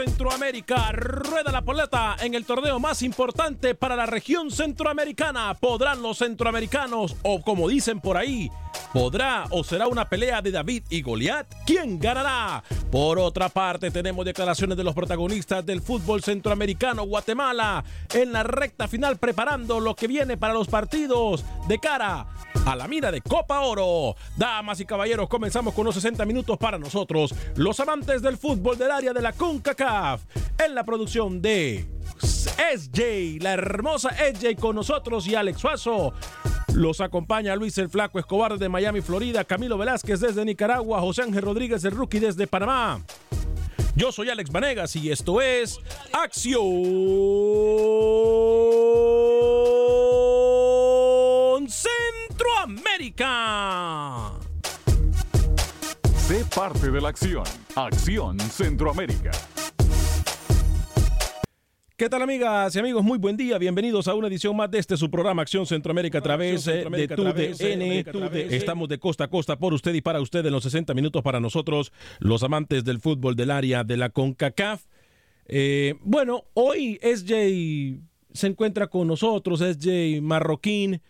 Centroamérica rueda la poleta en el torneo más importante para la región centroamericana. ¿Podrán los centroamericanos o como dicen por ahí, podrá o será una pelea de David y Goliat? ¿Quién ganará? Por otra parte, tenemos declaraciones de los protagonistas del fútbol centroamericano Guatemala en la recta final preparando lo que viene para los partidos de cara a la mira de Copa Oro. Damas y caballeros, comenzamos con los 60 minutos para nosotros, los amantes del fútbol del área de la CONCACAF, en la producción de SJ, la hermosa SJ con nosotros y Alex Suazo. Los acompaña Luis el Flaco Escobar de Miami, Florida, Camilo Velázquez desde Nicaragua, José Ángel Rodríguez el Rookie desde Panamá. Yo soy Alex Vanegas y esto es Acción Centroamérica. Sé parte de la acción. Acción Centroamérica. ¿Qué tal amigas y amigos? Muy buen día. Bienvenidos a una edición más de este su programa Acción Centroamérica a través eh, de TUDN. Estamos de costa a costa por usted y para usted en los 60 minutos para nosotros, los amantes del fútbol del área de la CONCACAF. Eh, bueno, hoy SJ se encuentra con nosotros, SJ Marroquín.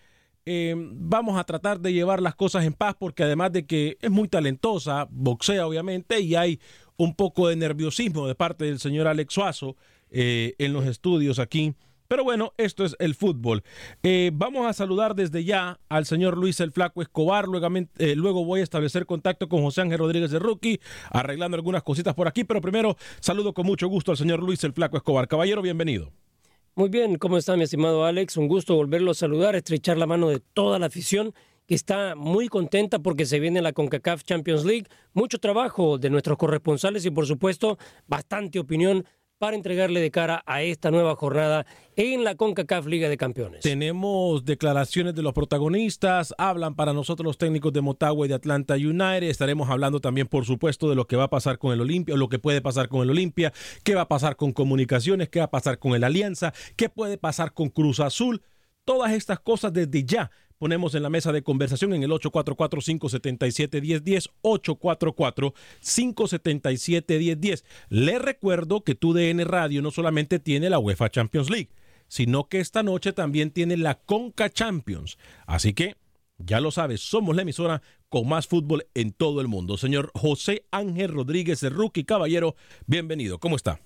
Eh, vamos a tratar de llevar las cosas en paz porque además de que es muy talentosa, boxea obviamente y hay un poco de nerviosismo de parte del señor Alex Suazo eh, en los estudios aquí. Pero bueno, esto es el fútbol. Eh, vamos a saludar desde ya al señor Luis el Flaco Escobar. Luego, luego voy a establecer contacto con José Ángel Rodríguez de Rookie, arreglando algunas cositas por aquí. Pero primero, saludo con mucho gusto al señor Luis el Flaco Escobar. Caballero, bienvenido. Muy bien, ¿cómo está mi estimado Alex? Un gusto volverlo a saludar, estrechar la mano de toda la afición que está muy contenta porque se viene la CONCACAF Champions League. Mucho trabajo de nuestros corresponsales y por supuesto bastante opinión para entregarle de cara a esta nueva jornada en la CONCACAF Liga de Campeones. Tenemos declaraciones de los protagonistas, hablan para nosotros los técnicos de Motagua y de Atlanta United, estaremos hablando también por supuesto de lo que va a pasar con el Olimpia, lo que puede pasar con el Olimpia, qué va a pasar con Comunicaciones, qué va a pasar con el Alianza, qué puede pasar con Cruz Azul, todas estas cosas desde ya ponemos en la mesa de conversación en el 844-577-1010, 844-577-1010. Le recuerdo que tu DN Radio no solamente tiene la UEFA Champions League, sino que esta noche también tiene la Conca Champions. Así que, ya lo sabes, somos la emisora con más fútbol en todo el mundo. Señor José Ángel Rodríguez, el rookie caballero, bienvenido. ¿Cómo está?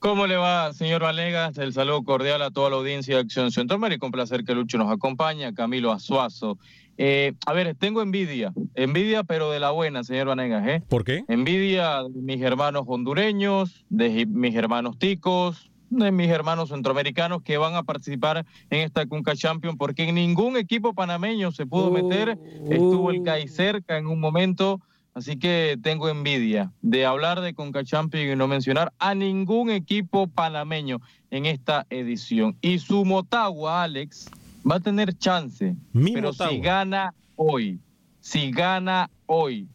¿Cómo le va, señor Valegas? El saludo cordial a toda la audiencia de Acción Centroamérica. Un placer que Lucho nos acompañe, Camilo Azuazo Eh, a ver, tengo envidia, envidia pero de la buena, señor Vanegas. ¿eh? ¿Por qué? Envidia de mis hermanos hondureños, de mis hermanos ticos, de mis hermanos centroamericanos que van a participar en esta Cunca Champions, porque en ningún equipo panameño se pudo meter, estuvo el CAI cerca en un momento, así que tengo envidia de hablar de Conca Champions y no mencionar a ningún equipo panameño en esta edición. Y su Motagua, Alex, va a tener chance, Mi pero Motagua. si gana hoy, si gana hoy,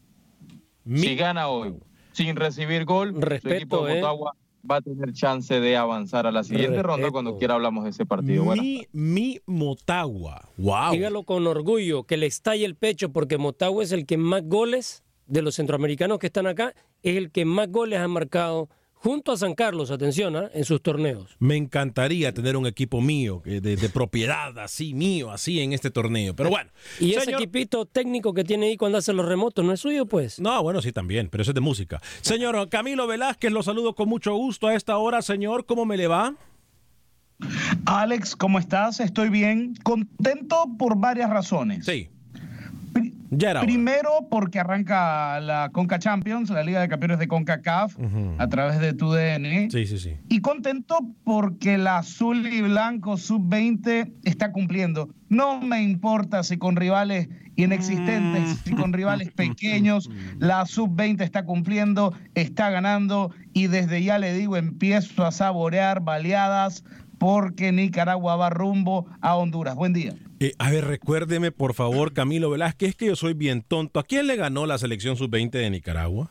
Mi- si gana hoy, sin recibir gol, su Respeto, equipo de ¿eh? Motagua va a tener chance de avanzar a la siguiente ronda cuando quiera hablamos de ese partido. Mi, mi Motagua. Wow. Dígalo con orgullo, que le estalle el pecho, porque Motagua es el que más goles de los centroamericanos que están acá, es el que más goles ha marcado junto a San Carlos, atención, ¿ah? en sus torneos. Me encantaría tener un equipo mío, de, de propiedad, así, mío, así en este torneo. Pero bueno. Y ese equipito técnico que tiene ahí cuando hace los remotos, ¿no es suyo, pues? No, bueno, sí, también, pero eso es de música. Señor Camilo Velázquez, lo saludo con mucho gusto a esta hora. Señor, ¿cómo me le va? Alex, ¿cómo estás? Estoy bien. Contento por varias razones. Sí, ya era hora. Primero, porque arranca la Conca Champions, la Liga de Campeones de CONCACAF, a través de tu DN. Sí, sí, sí. Y contento porque el azul y blanco sub-20 está cumpliendo. No me importa si con rivales inexistentes, si con rivales pequeños, la sub-20 está cumpliendo, está ganando y desde ya le digo, empiezo a saborear baleadas porque Nicaragua va rumbo a Honduras. Buen día. Eh, a ver, recuérdeme, por favor, Camilo Velázquez, que yo soy bien tonto. ¿A quién le ganó la selección sub-20 de Nicaragua?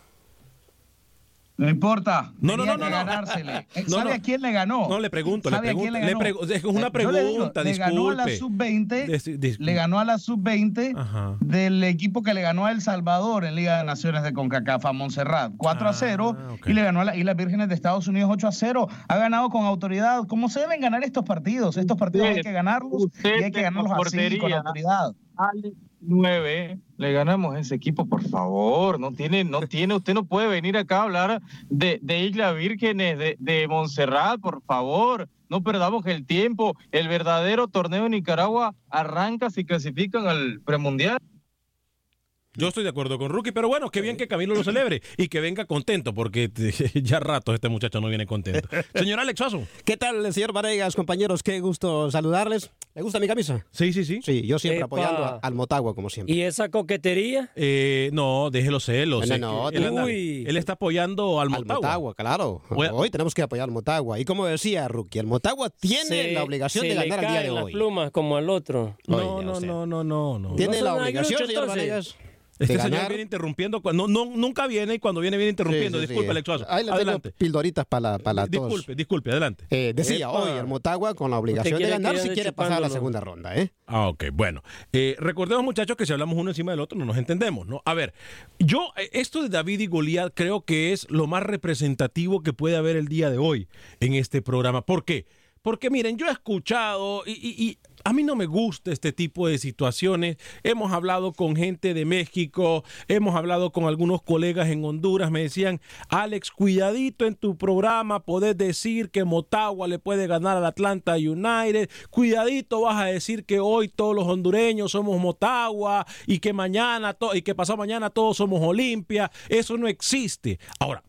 No importa. No, no, no, no, ganársele. Eh, No, ¿Sabe no. a quién le ganó? No, le pregunto, le ¿Sabe a quién pregunto, le ganó? pregu- es una Eh, le digo, pregunta, le ganó a la disculpe. sub-20, Dis- dis- le ganó a la sub-20 Ajá. del equipo que le ganó a El Salvador en Liga de Naciones de CONCACAF a Montserrat, 4 Ah, a 0, ok. y le ganó a las Islas Vírgenes de Estados Unidos 8 a 0. Ha ganado con autoridad. ¿Cómo se deben ganar estos partidos? Estos partidos hay Usted- que ganarlos y hay que ganarlos así, con autoridad. Alex 9, le ganamos ese equipo, por favor. No tiene, no tiene, usted no puede venir acá a hablar de, Islas Vírgenes, de, de Montserrat, por favor. No perdamos el tiempo. El verdadero torneo de Nicaragua arranca si clasifican al premundial. Yo estoy de acuerdo con Rookie, pero bueno, qué bien que Camilo lo celebre y que venga contento, porque ya rato este muchacho no viene contento. Señor Alex Suazo. ¿Qué tal, señor Varegas, compañeros? Qué gusto saludarles. ¿Le gusta mi camisa? Sí, sí, sí. Sí, yo siempre Epa. apoyando a- al Motagua, como siempre. ¿Y esa coquetería? Eh, no, deje los celos. No, no, él, anda- uy. él está apoyando al Al Motagua. Motagua, claro. Bueno. Hoy tenemos que apoyar al Motagua. Y como decía Rookie, el Motagua tiene Se- la obligación de ganar el día de caen las hoy. plumas como al otro. No, Oye, no, o sea, no, no, no, no. Tiene No la obligación, señor. Varegas. Este de señor ganar. viene interrumpiendo cuando no, nunca viene y cuando viene viene interrumpiendo. Sí, sí, sí. Disculpe, Alex Suazo. Ahí le Adelante. tengo pildoritas para, para todos. Disculpe, disculpe, adelante. Eh, decía, Epa. hoy el Motagua con la obligación de ganar si quiere pasar a la segunda ronda, ¿eh? Ah, ok, bueno. Eh, recordemos, muchachos, que si hablamos uno encima del otro no nos entendemos, ¿no? A ver, yo, eh, esto de David y Goliat creo que es lo más representativo que puede haber el día de hoy en este programa. ¿Por qué? Porque miren, yo he escuchado y, y- y a mí no me gusta este tipo de situaciones. Hemos hablado con gente de México, hemos hablado con algunos colegas en Honduras, me decían, Alex, cuidadito en tu programa, podés decir que Motagua le puede ganar al Atlanta United, cuidadito vas a decir que hoy todos los hondureños somos Motagua y que mañana y que pasado mañana todos somos Olimpia, eso no existe. Ahora,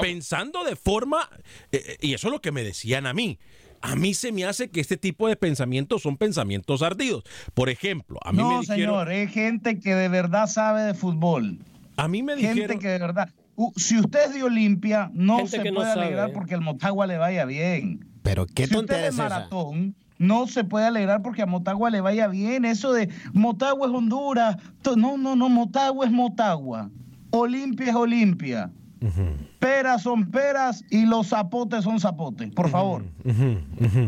pensando de forma, eh, eh, y eso es lo que me decían a mí, a mí se me hace que este tipo de pensamientos son pensamientos ardidos. Por ejemplo, a mí No, me dijeron, señor, es gente que de verdad sabe de fútbol. a mí me Gente dijeron, que de verdad. Si usted es de Olimpia, no Gente se no puede sabe, alegrar porque al Motagua le vaya bien. Pero qué si usted tontería es esa. maratón, no se puede alegrar porque a Motagua le vaya bien. Eso de Motagua es Honduras. No, no, no, Motagua es Motagua. Olimpia es Olimpia. Peras son peras y los zapotes son zapotes. Por favor.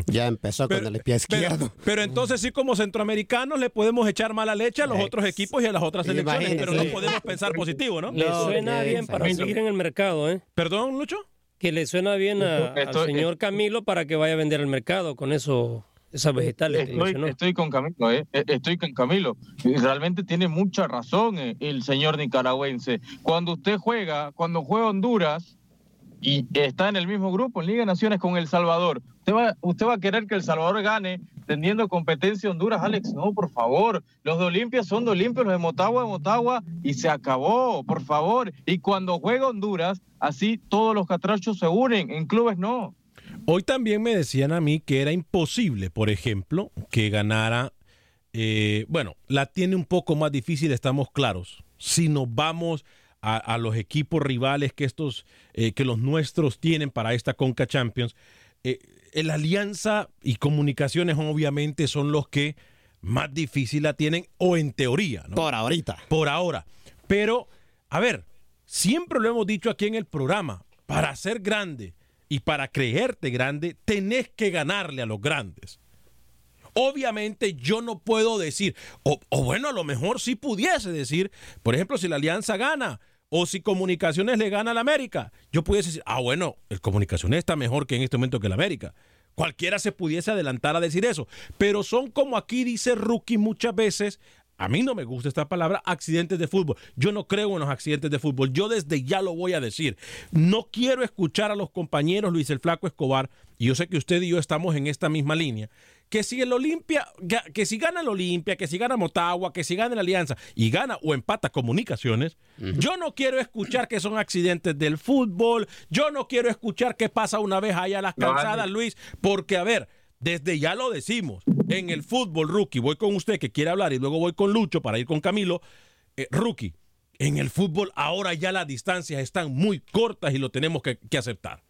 Ya empezó con el pie izquierdo. Pero, pero entonces sí como centroamericanos le podemos echar mala leche a los Ex- otros equipos y a las otras selecciones, Imagínese. pero no podemos pensar positivo, ¿no? Le No, suena bien para seguir en el mercado, ¿eh? Perdón, Lucho. Que le suena bien a- Esto- al señor Camilo para que vaya a vender al mercado con eso, esas vegetales Estoy, con Camilo, ¿eh? E- Estoy con Camilo. Realmente tiene mucha razón eh, el señor nicaragüense. Cuando usted juega, cuando juega Honduras, y está en el mismo grupo en Liga de Naciones con El Salvador. ¿Usted va, usted va a querer que El Salvador gane teniendo competencia Honduras, Alex? No, por favor. Los de Olimpia son de Olimpia, los de Motagua de Motagua y se acabó, por favor. Y cuando juega Honduras, así todos los catrachos se unen, en clubes no. Hoy también me decían a mí que era imposible, por ejemplo, que ganara, eh, bueno, la tiene un poco más difícil, estamos claros. Si nos vamos a, los equipos rivales que estos, eh, que los nuestros tienen para esta Conca Champions, eh, la alianza y comunicaciones obviamente son los que más difícil la tienen, o en teoría, ¿no? Por ahorita. Por ahora. Pero, a ver, siempre lo hemos dicho aquí en el programa, para ser grande y para creerte grande, tenés que ganarle a los grandes. Obviamente yo no puedo decir, o, bueno, a lo mejor sí pudiese decir, por ejemplo, si la alianza gana o si Comunicaciones le gana a la América, yo pudiese decir, ah, bueno, el Comunicaciones está mejor que en este momento que la América. Cualquiera se pudiese adelantar a decir eso. Pero son como aquí dice Rookie muchas veces, a mí no me gusta esta palabra, accidentes de fútbol. Yo no creo en los accidentes de fútbol. Yo desde ya lo voy a decir. No quiero escuchar a los compañeros Luis el Flaco Escobar, y yo sé que usted y yo estamos en esta misma línea, que si el Olimpia, que si gana el Olimpia, que si gana Motagua, que si gana la Alianza y gana o empata comunicaciones, yo no quiero escuchar que son accidentes del fútbol, yo no quiero escuchar que pasa una vez allá a las calzadas, Luis, porque a ver, desde ya lo decimos, en el fútbol rookie, voy con usted que quiere hablar y luego voy con Lucho para ir con Camilo, eh, rookie, en el fútbol ahora ya las distancias están muy cortas y lo tenemos que, aceptar.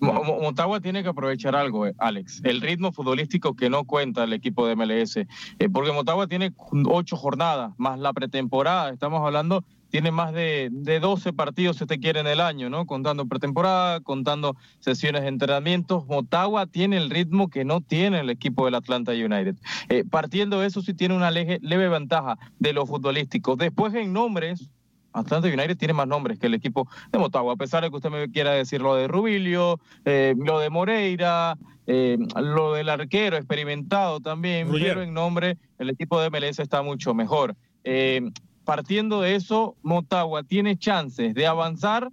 Motagua tiene que aprovechar algo, eh, Alex, el ritmo futbolístico que no cuenta el equipo de MLS, eh, porque Motagua tiene ocho jornadas, más la pretemporada, estamos hablando, tiene más de, de 12 partidos, si te quiere, en el año, ¿no? Contando pretemporada, contando sesiones de entrenamiento. Motagua tiene el ritmo que no tiene el equipo del Atlanta United. Eh, partiendo de eso, sí tiene una leve ventaja de lo futbolístico. Después, en nombres, Atlanta United tiene más nombres que el equipo de Motagua, a pesar de que usted me quiera decir lo de Rubilio, eh, lo de Moreira, eh, lo del arquero experimentado también, pero en nombre el equipo de MLS está mucho mejor. Eh, partiendo de eso, Motagua tiene chances de avanzar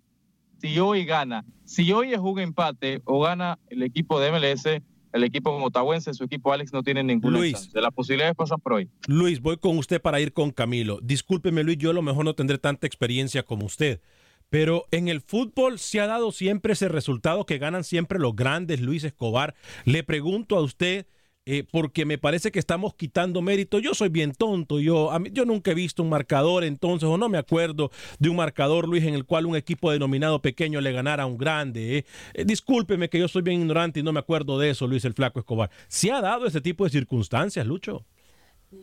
si hoy gana. Si hoy es un empate o gana el equipo de MLS, el equipo motahuense, su equipo Alex, no tiene ninguna Luis, chance. Las posibilidades pasan por hoy. Luis, voy con usted para ir con Camilo. Discúlpeme, Luis, yo a lo mejor no tendré tanta experiencia como usted. Pero en el fútbol se ha dado siempre ese resultado que ganan siempre los grandes, Luis Escobar. Le pregunto a usted, eh, porque me parece que estamos quitando mérito. Yo soy bien tonto, yo, yo nunca he visto un marcador entonces, o no me acuerdo de un marcador, Luis, en el cual un equipo denominado pequeño le ganara a un grande. Eh. Eh, discúlpeme que yo soy bien ignorante y no me acuerdo de eso, Luis el Flaco Escobar. ¿Se ha dado ese tipo de circunstancias, Lucho?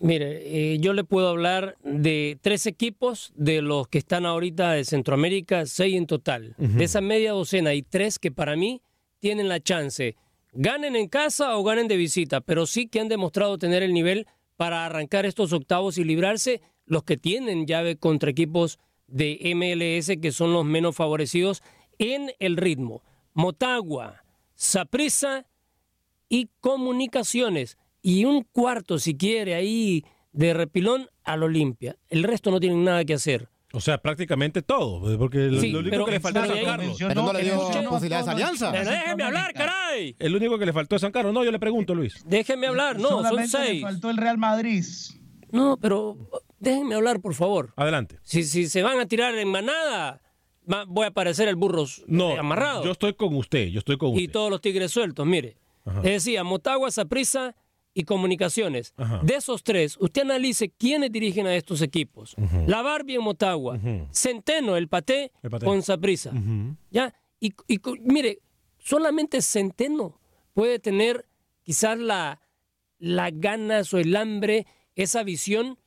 Mire, yo le puedo hablar de tres equipos de los que están ahorita de Centroamérica, seis en total. De esa media docena hay tres que para mí tienen la chance ganen en casa o ganen de visita, pero sí que han demostrado tener el nivel para arrancar estos octavos y librarse los que tienen llave contra equipos de MLS que son los menos favorecidos en el ritmo. Motagua, Saprissa y Comunicaciones. Y un cuarto, si quiere, ahí de repilón al Olimpia. El resto no tienen nada que hacer. O sea, prácticamente todo, porque lo único que le faltó a San Carlos. Pero no le dio posibilidades de alianza. Pero déjeme hablar, caray. El único que le faltó a San Carlos. No, yo le pregunto, Luis. Déjeme hablar, no, Solamente son seis. Le faltó el Real Madrid. No, pero déjenme hablar, por favor. Adelante. Si, si se van a tirar en manada, voy a aparecer el burro no, amarrado. Yo estoy con usted, yo estoy con usted. Y todos los tigres sueltos, mire. Ajá. Le decía, Motagua, Saprisa y Comunicaciones. Ajá. De esos tres, usted analice quiénes dirigen a estos equipos. Uh -huh. La Barbie en Motagua, uh -huh. Centeno, el paté, el paté. con Saprisa. Uh -huh. ¿Ya? Y, y, mire, solamente Centeno puede tener quizás la, la ganas o el hambre, esa visión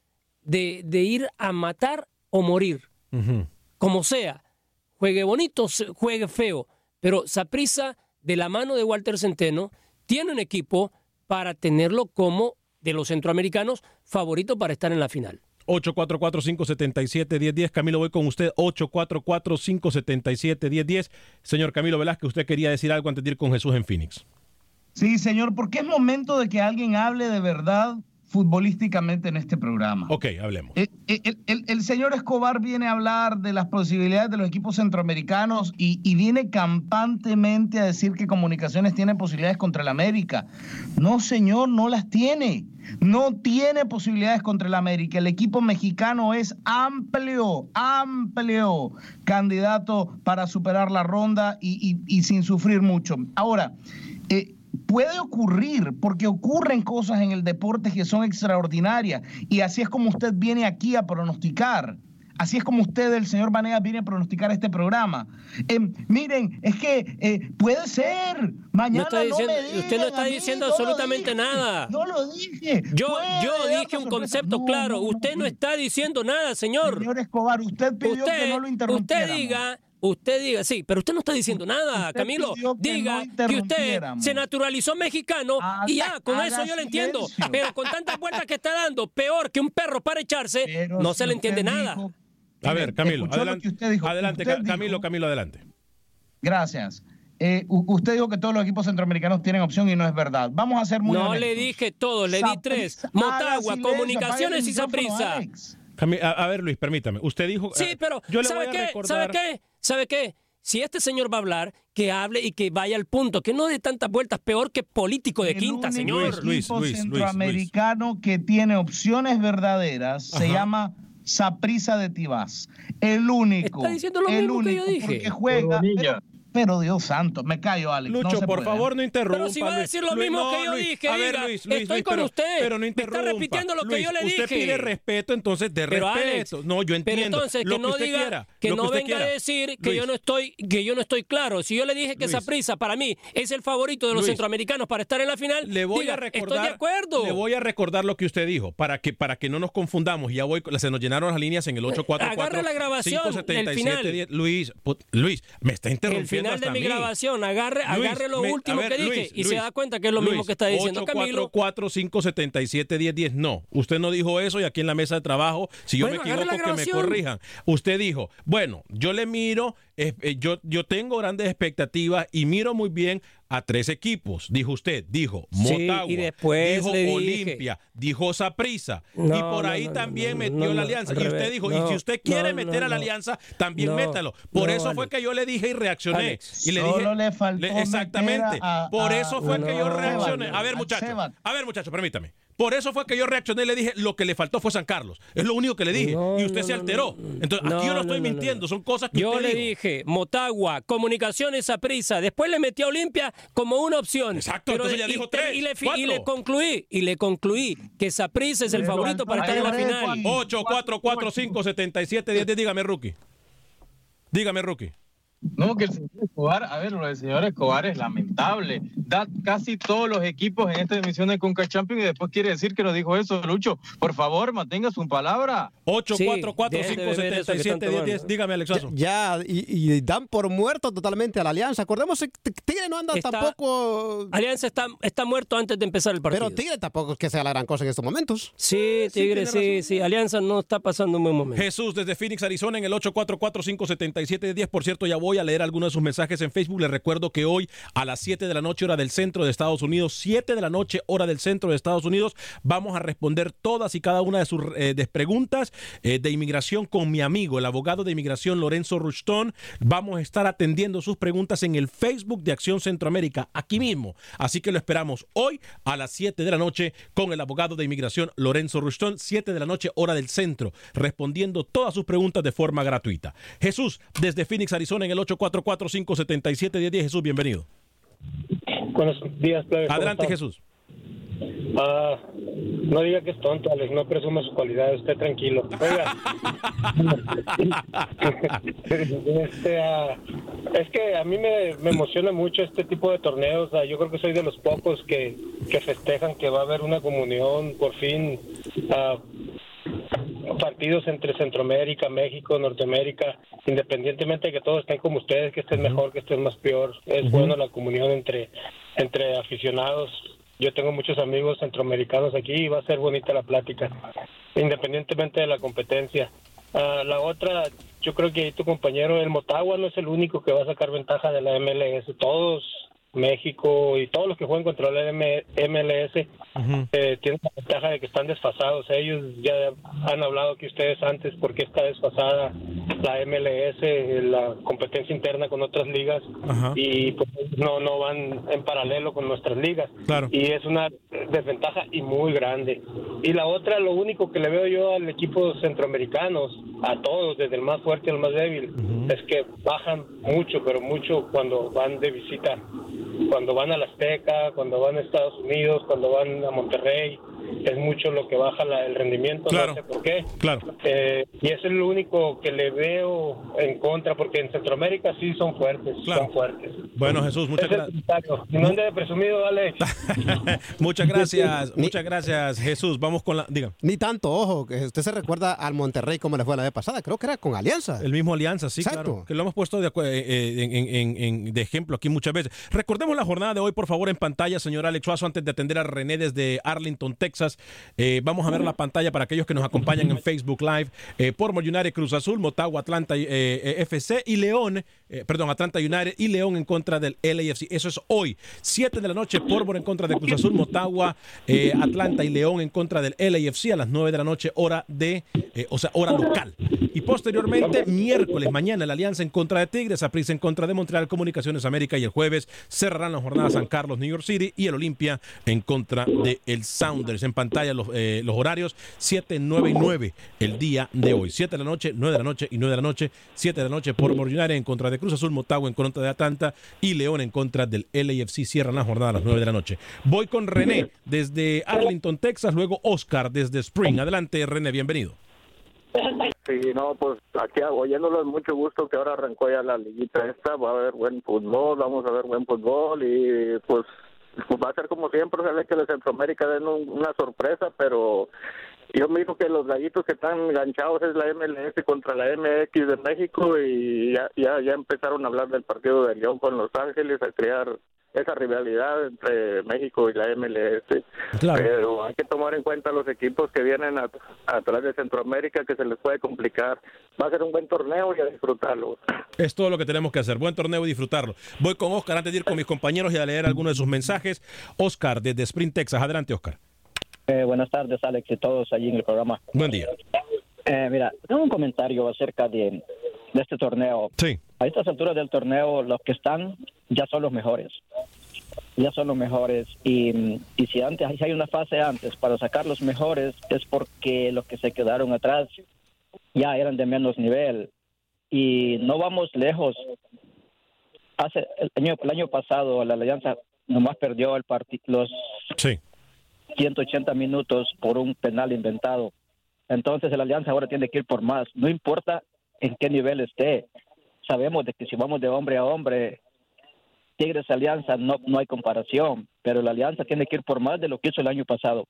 de, de ir a matar o morir. Como sea. Juegue bonito, juegue feo. Pero Saprisa, de la mano de Walter Centeno, tiene un equipo para tenerlo como de los centroamericanos favorito para estar en la final. 844-577-1010. Camilo, voy con usted. 844-577-1010. Señor Camilo Velázquez, usted quería decir algo antes de ir con Jesús en Phoenix. Sí, señor, porque es momento de que alguien hable de verdad futbolísticamente en este programa. Ok, hablemos. El, el, el, señor Escobar viene a hablar de las posibilidades de los equipos centroamericanos y, y, viene campantemente a decir que Comunicaciones tiene posibilidades contra el América. No, señor, no las tiene. No tiene posibilidades contra el América. El equipo mexicano es amplio, amplio candidato para superar la ronda y, y, y sin sufrir mucho. Ahora, eh, puede ocurrir, porque ocurren cosas en el deporte que son extraordinarias. Y así es como usted viene aquí a pronosticar. Así es como usted, el señor Banea, viene a pronosticar este programa. Eh, miren, es que eh, puede ser. Mañana no, diciendo, me digan, Usted no está diciendo no absolutamente nada. No lo dije. Yo, yo dije un sorpresa. concepto No, claro. usted no está diciendo nada, señor. Señor Escobar, usted pidió usted, que no lo usted interrumpiéramos. diga, usted diga, sí, pero usted no está diciendo nada, Usted Camilo. que Diga no que usted se naturalizó mexicano y ya, con eso yo le entiendo. Pero con tantas vueltas que está dando, peor que un perro para echarse, Pero no si se le entiende nada. dijo- A ver, Camilo, adelante. que usted dijo. Adelante, Usted Camilo, dijo- Camilo, adelante. Gracias. Eh, usted dijo que todos los equipos centroamericanos tienen opción y no es verdad. Vamos a ser muy No honestos. le dije todo, le di tres. Motagua, silencio, Comunicaciones y. Cami- A, a ver, Luis, permítame. Usted dijo. Sí, pero yo le ¿sabe voy a qué? recordar- ¿Sabe qué? ¿Sabe qué? Si este señor va a hablar, que hable y que vaya al punto, que no dé tantas vueltas, peor que político de El quinta, único señor. Luis, equipo Luis, Luis, centroamericano que tiene opciones verdaderas se llama Saprisa de Tibás. El único. Está diciendo lo el mismo que yo dije. Porque juega. Pero, pero Dios santo, me callo, Alex. no Lucho, se por puede. favor, no interrumpa. Pero si va a decir lo Luis, mismo no, que yo Luis. dije, A ver, diga, Luis, Luis, estoy Luis, con pero, usted. Pero no Me está interrumpa. repitiendo lo que yo le Usted dije. pide respeto, entonces de Pero respeto. Alex, no, yo pero entiendo. entonces lo que no usted diga, quiera, que no usted venga quiera. a decir que yo no estoy, que yo no estoy claro. Si yo le dije que Luis. Saprissa para mí es el favorito de los Luis. centroamericanos para estar en la final, le voy diga, a recordar estoy de acuerdo. le voy a recordar lo que usted dijo para que para que no nos confundamos ya voy se nos llenaron las líneas en el 844 Agarre la grabación, el 577 final. 10. Luis put- Luis me está interrumpiendo final de mi mí. grabación, agarre, Luis, agarre lo me- último ver, que dije Luis, y se da cuenta que es lo mismo que está diciendo Camilo. 844-577-1010. No, usted no dijo eso y aquí en la mesa de trabajo, si yo Bueno, me equivoco, que me corrijan. Usted dijo, bueno, yo le miro, eh, yo, yo tengo grandes expectativas y miro muy bien a tres equipos, dijo usted, dijo Sí, Motagua, y después dijo le Olimpia, dijo Saprisa y No, por no, ahí no, también no, metió no, la alianza. al y usted revés. dijo, y si usted quiere no, meter no, a la alianza, también No, métalo. Por no, eso fue que yo le dije y reaccioné. Alex, y le solo dije, le faltó exactamente. a- por a- eso fue que yo reaccioné. A ver, al muchacho. Sebat. A ver, muchacho, permítame. Por eso fue que yo reaccioné y le dije, lo que le faltó fue San Carlos. Es lo único que le dije. No, y usted no, se alteró. no. Entonces, aquí yo no estoy mintiendo. no. Son cosas que Yo usted le dijo. dije, Motagua, comunicaciones a prisa. Después le metí a Olimpia como una opción. Exacto, entonces ya dijo y- tres, Y le, y concluí, y le concluí que Saprissa es el Pero favorito para estar en la final. ahí- 844-577-10. Dígame, Rookie. Dígame, Rookie. No, que el señor Escobar, a ver, lo del señor Escobar es lamentable. Da casi todos los equipos en esta emisión de Conca Champions y después quiere decir que no dijo eso, Lucho. Por favor, mantenga su palabra. 844-577-1010. Dígame, Alexazo. Ya, y, y dan por muerto totalmente a la alianza. Acordemos que Tigre no anda Está- tampoco. Alianza está, está muerto antes de empezar el partido. Pero Tigre tampoco es que sea la gran cosa en estos momentos. Sí, Tigre, sí, sí, Alianza no está pasando un buen momento. Jesús desde Phoenix, Arizona, en el 844-577-10. Por cierto, ya voy a leer algunos de sus mensajes en Facebook. Les recuerdo que hoy a las 7 de la noche, hora del centro de Estados Unidos, 7 de la noche, hora del centro de Estados Unidos, vamos a responder todas y cada una de sus eh, preguntas eh, de inmigración con mi amigo, el abogado de inmigración Lorenzo Rushton. Vamos a estar atendiendo sus preguntas en el Facebook de Acción Centroamérica, aquí mismo. Así que lo esperamos hoy a las 7 de la noche con el abogado de inmigración Lorenzo Rushton, 7 de la noche, hora del centro, respondiendo todas sus preguntas de forma gratuita. Jesús, desde Phoenix, Arizona, en el 844-577-1010. Jesús, bienvenido. Buenos días, plebe. ¿Cómo Adelante? Jesús. Ah, no diga que es tonto, Alex. No presuma su cualidad. Esté tranquilo. Oiga. Este, ah, es que a mí me, me emociona mucho este tipo de torneos. Ah, yo creo que soy de los pocos que, que festejan que va a haber una comunión, por fin. Partidos entre Centroamérica, México, Norteamérica, independientemente de que todos estén como ustedes, que estén mejor, que estén más peor, es bueno la comunión entre, entre aficionados. Yo tengo muchos amigos centroamericanos aquí y va a ser bonita la plática, independientemente de la competencia. Ah, la otra, yo creo que ahí tu compañero, el Motagua, no es el único que va a sacar ventaja de la MLS. Todos México y todos los que juegan contra la M- MLS eh, tienen la ventaja de que están desfasados. Ellos ya han hablado que ustedes antes porque está desfasada la MLS, eh, la competencia interna con otras ligas y pues, no no van en paralelo con nuestras ligas. Claro. Y es una desventaja y muy grande. Y la otra, lo único que le veo yo al equipo centroamericanos, a todos, desde el más fuerte al más débil, es que bajan mucho, pero mucho cuando van de visita. Cuando van a la Azteca, cuando van a Estados Unidos, cuando van a Monterrey, es mucho lo que baja la- el rendimiento, Claro. no sé por qué. Claro. Eh, y es lo único que le veo en contra, porque en Centroamérica sí son fuertes, Claro. son fuertes. Bueno, Jesús, muchas gracias. el no ande de presumido, dale. muchas gracias, muchas gracias, Jesús. Vamos con la. Diga. Ni tanto, ojo, que usted se recuerda al Monterrey como le fue la vez pasada, creo que era con Alianza. El mismo Alianza, sí, Exacto. claro. Que lo hemos puesto de, eh, eh, en- en- en- de ejemplo aquí muchas veces. Recordemos la jornada de hoy, por favor, en pantalla, señor Alex Suazo, antes de atender a René desde Arlington, Texas. Eh, vamos a ver la pantalla para aquellos que nos acompañan en Facebook Live. Eh, por United Cruz Azul, Motagua, Atlanta eh, eh, FC y León, perdón, Atlanta United y León en contra del LAFC. Eso es hoy. 7 de la noche, Portmore en contra de Cruz Azul, Motagua, Atlanta y León en contra del LAFC a las 9 de la noche, hora de, o sea, hora local. Y posteriormente, miércoles, mañana, la Alianza en contra de Tigres, Aprisa en contra de Montreal, Comunicaciones América y el jueves cerrarán la jornada San Carlos, New York City y el Olimpia en contra de el Sounders. En pantalla los, eh, los horarios 7, 9 y 9 el día de hoy. 7 de la noche, 9 de la noche y 9 de la noche. 7 de la noche por United en contra de Cruz Azul, Motagua en contra de Atlanta y León en contra del LAFC. Cierran la jornada a las 9 de la noche. Voy con René desde Arlington, Texas, luego Oscar desde Spring. Adelante, René, bienvenido. Sí, no, pues aquí oyéndolo es mucho gusto que ahora arrancó ya la liguita esta, va a haber buen fútbol, vamos a ver buen fútbol y pues, pues va a ser como siempre, ojalá que la Centroamérica den un- una sorpresa, pero yo miro que los gallitos que están enganchados es la MLS contra la MX de México y ya, ya, empezaron a hablar del partido de León con Los Ángeles, a crear esa rivalidad entre México y la MLS. Claro. Pero hay que tomar en cuenta los equipos que vienen a- atrás de Centroamérica que se les puede complicar. Va a ser un buen torneo y a disfrutarlo. Es todo lo que tenemos que hacer. Buen torneo y disfrutarlo. Voy con Oscar antes de ir con mis compañeros y a leer algunos de sus mensajes. Oscar, desde Spring, Texas. Adelante, Oscar. Eh, buenas tardes, Alex, y todos allí en el programa. Buen día. Eh, mira, tengo un comentario acerca de, de este torneo. Sí. A estas alturas del torneo, los que están ya son los mejores. Ya son los mejores. Y, y si antes si hay una fase antes para sacar los mejores, es porque los que se quedaron atrás ya eran de menos nivel. Y no vamos lejos. Hace el año, el año pasado, la Alianza nomás perdió el partido, los Sí. 180 minutos por un penal inventado. Entonces la Alianza ahora tiene que ir por más. No importa en qué nivel esté. Sabemos de que si vamos de hombre a hombre, Tigres Alianza no, no hay comparación, pero la Alianza tiene que ir por más de lo que hizo el año pasado.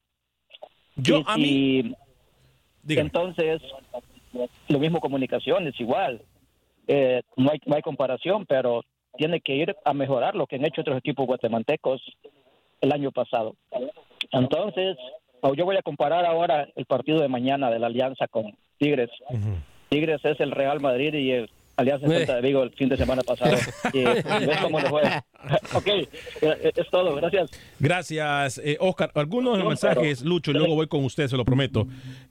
Yo, Y a Dígame. entonces, lo mismo comunicaciones, igual. Eh, no, hay, no hay comparación, pero tiene que ir a mejorar lo que han hecho otros equipos guatemaltecos el año pasado. Entonces, yo voy a comparar ahora el partido de mañana de la Alianza con Tigres. Tigres es el Real Madrid y el Alianza. Celta de Vigo el fin de semana pasado. Y, y ves cómo le fue. ok, eh, es todo, gracias. Gracias, eh, Oscar. Algunos de los mensajes, Lucho, y luego voy con usted, se lo prometo.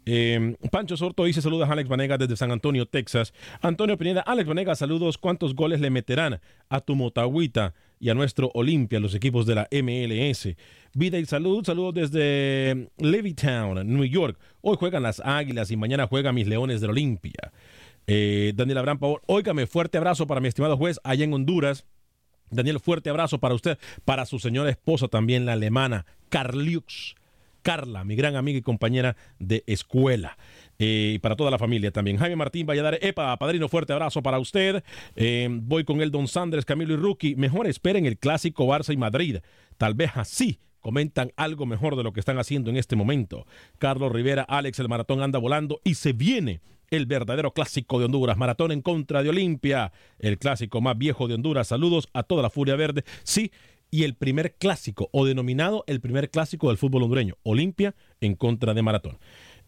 Eh, Pancho Sorto dice saludos a Alex Vanegas desde San Antonio, Texas. Antonio Pineda, Alex Vanegas, saludos. ¿Cuántos goles le meterán a tu Motagüita y a nuestro Olimpia, los equipos de la MLS? Vida y salud, saludos desde Levittown, New York. Hoy juegan las Águilas y mañana juegan mis Leones del Olimpia. Eh, Daniel Abraham Pavón, óigame, fuerte abrazo para mi estimado juez allá en Honduras. Daniel, fuerte abrazo para usted, para su señora esposa también, la alemana, Carliux. Carla, mi gran amiga y compañera de escuela. Eh, y para toda la familia también. Jaime Martín Valladares, epa, padrino, fuerte abrazo para usted. Eh, voy con el Don Sanders, Camilo y Rookie. Mejor esperen el clásico Barça y Madrid. Tal vez así comentan algo mejor de lo que están haciendo en este momento. Carlos Rivera, Alex, el maratón anda volando y se viene el verdadero clásico de Honduras, maratón en contra de Olimpia, el clásico más viejo de Honduras. Saludos a toda la Furia Verde. Sí, y el primer clásico, o denominado el primer clásico del fútbol hondureño, Olimpia en contra de Maratón.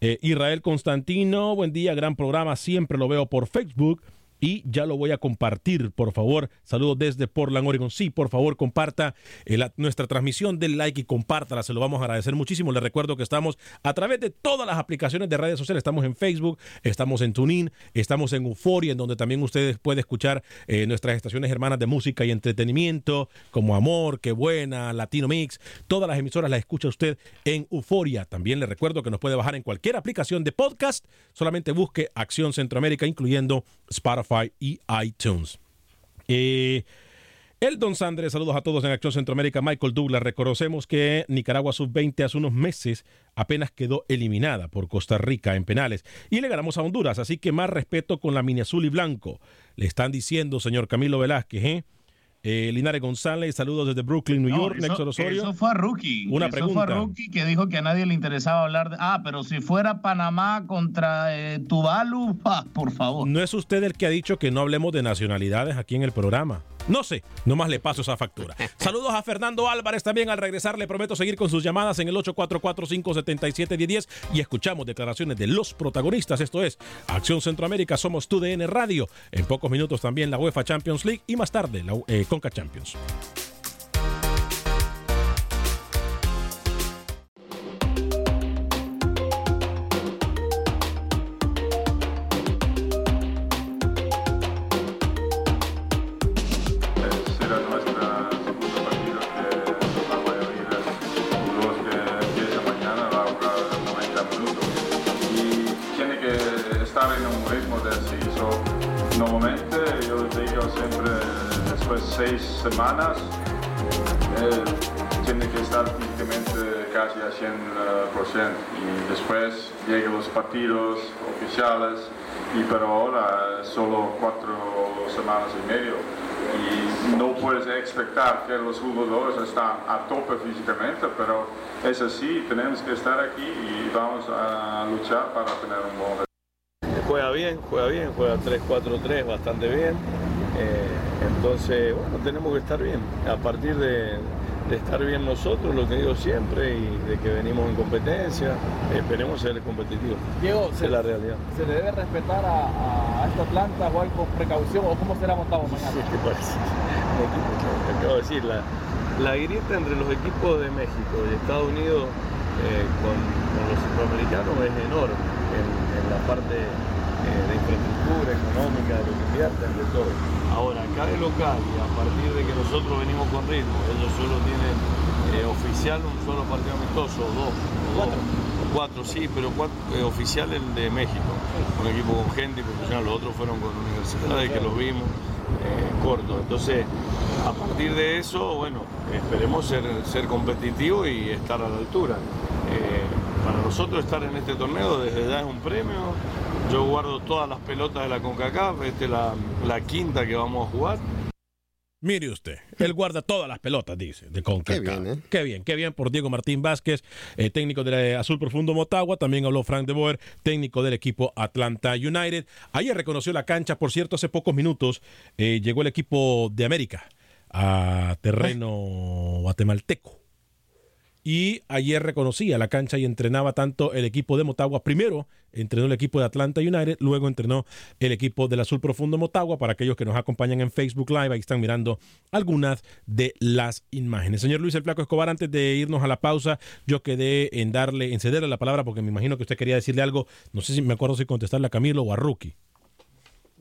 Eh, Israel Constantino, buen día, gran programa, siempre lo veo por Facebook. Y ya lo voy a compartir, por favor. Saludos desde Portland, Oregon. Sí, por favor, comparta eh, nuestra transmisión del like y compártala, se lo vamos a agradecer muchísimo. Les recuerdo que estamos a través de todas las aplicaciones de redes sociales. Estamos en Facebook, estamos en TuneIn, estamos en Euforia, en donde también ustedes pueden escuchar eh, nuestras estaciones hermanas de música y entretenimiento, como Amor, Qué Buena, Latino Mix. Todas las emisoras las escucha usted en Euforia. También le recuerdo que nos puede bajar en cualquier aplicación de podcast. Solamente busque Acción Centroamérica, incluyendo Spotify y iTunes. Eh, el Don Sandre, saludos a todos en Acción Centroamérica. Michael Douglas, reconocemos que Nicaragua Sub-20 hace unos meses apenas quedó eliminada por Costa Rica en penales y le ganamos a Honduras, así que más respeto con la mini azul y blanco. Le están diciendo, señor Camilo Velázquez, ¿eh? Eh, Linares González, saludos desde Brooklyn, New No, York. eso, Nexo Osorio. eso fue a Rookie. Una eso pregunta. fue a Rookie que dijo que a nadie le interesaba hablar de. Ah, pero si fuera Panamá contra eh, Tuvalu, ah, por favor. No es usted el que ha dicho que no hablemos de nacionalidades aquí en el programa. No sé, nomás le paso esa factura. Saludos a Fernando Álvarez también. Al regresar le prometo seguir con sus llamadas en el 844-577-1010 y escuchamos declaraciones de los protagonistas. Esto es Acción Centroamérica, somos tu DN Radio. En pocos minutos también la UEFA Champions League y más tarde la eh, Conca Champions. Semanas eh, tiene que estar físicamente casi al 100% y después llegan los partidos oficiales y pero ahora solo cuatro semanas y medio y no puedes expectar que los jugadores están a tope físicamente, pero es así, tenemos que estar aquí y vamos a luchar para tener un buen Juega bien, juega bien, juega 3-4-3 bastante bien. Eh, entonces, bueno, tenemos que estar bien. A partir de, de estar bien nosotros, lo que digo siempre, y de que venimos en competencia, esperemos ser competitivos. Diego, es la realidad. ¿Se le debe respetar a, a esta planta o algo con precaución o cómo será montado mañana? Sí, te parece. Te acabo de decir, la, la grieta entre los equipos de México y Estados Unidos eh, con, con los centroamericanos es enorme en, en la parte de infraestructura económica, de lo que invierten, de todo. Ahora, acá de local y a partir de que nosotros venimos con ritmo, ellos solo tienen eh, oficial un solo partido amistoso, o dos, cuatro. Cuatro, sí, pero cuatro, eh, oficial el de México, un equipo con gente y profesional, los otros fueron con universidades que los vimos eh, cortos. Entonces, a partir de eso, bueno, esperemos ser, ser competitivos y estar a la altura. Eh, para nosotros estar en este torneo desde ya es un premio. Yo guardo todas las pelotas de la CONCACAF, esta es la, la quinta que vamos a jugar. Mire usted, él guarda todas las pelotas, dice, de CONCACAF. Qué bien, ¿eh? Qué bien, qué bien por Diego Martín Vázquez, eh, técnico de Azul Profundo Motagua. También habló Frank de Boer, técnico del equipo Atlanta United. Ayer reconoció la cancha, por cierto, hace pocos minutos eh, llegó el equipo de América a terreno guatemalteco. Y ayer reconocía la cancha y entrenaba tanto el equipo de Motagua. Primero entrenó el equipo de Atlanta United, luego entrenó el equipo del Azul Profundo Motagua. Para aquellos que nos acompañan en Facebook Live, ahí están mirando algunas de las imágenes. Señor Luis El Flaco Escobar, antes de irnos a la pausa, yo quedé en darle, en cederle la palabra porque me imagino que usted quería decirle algo. No sé si me acuerdo si contestarle a Camilo o a Rookie.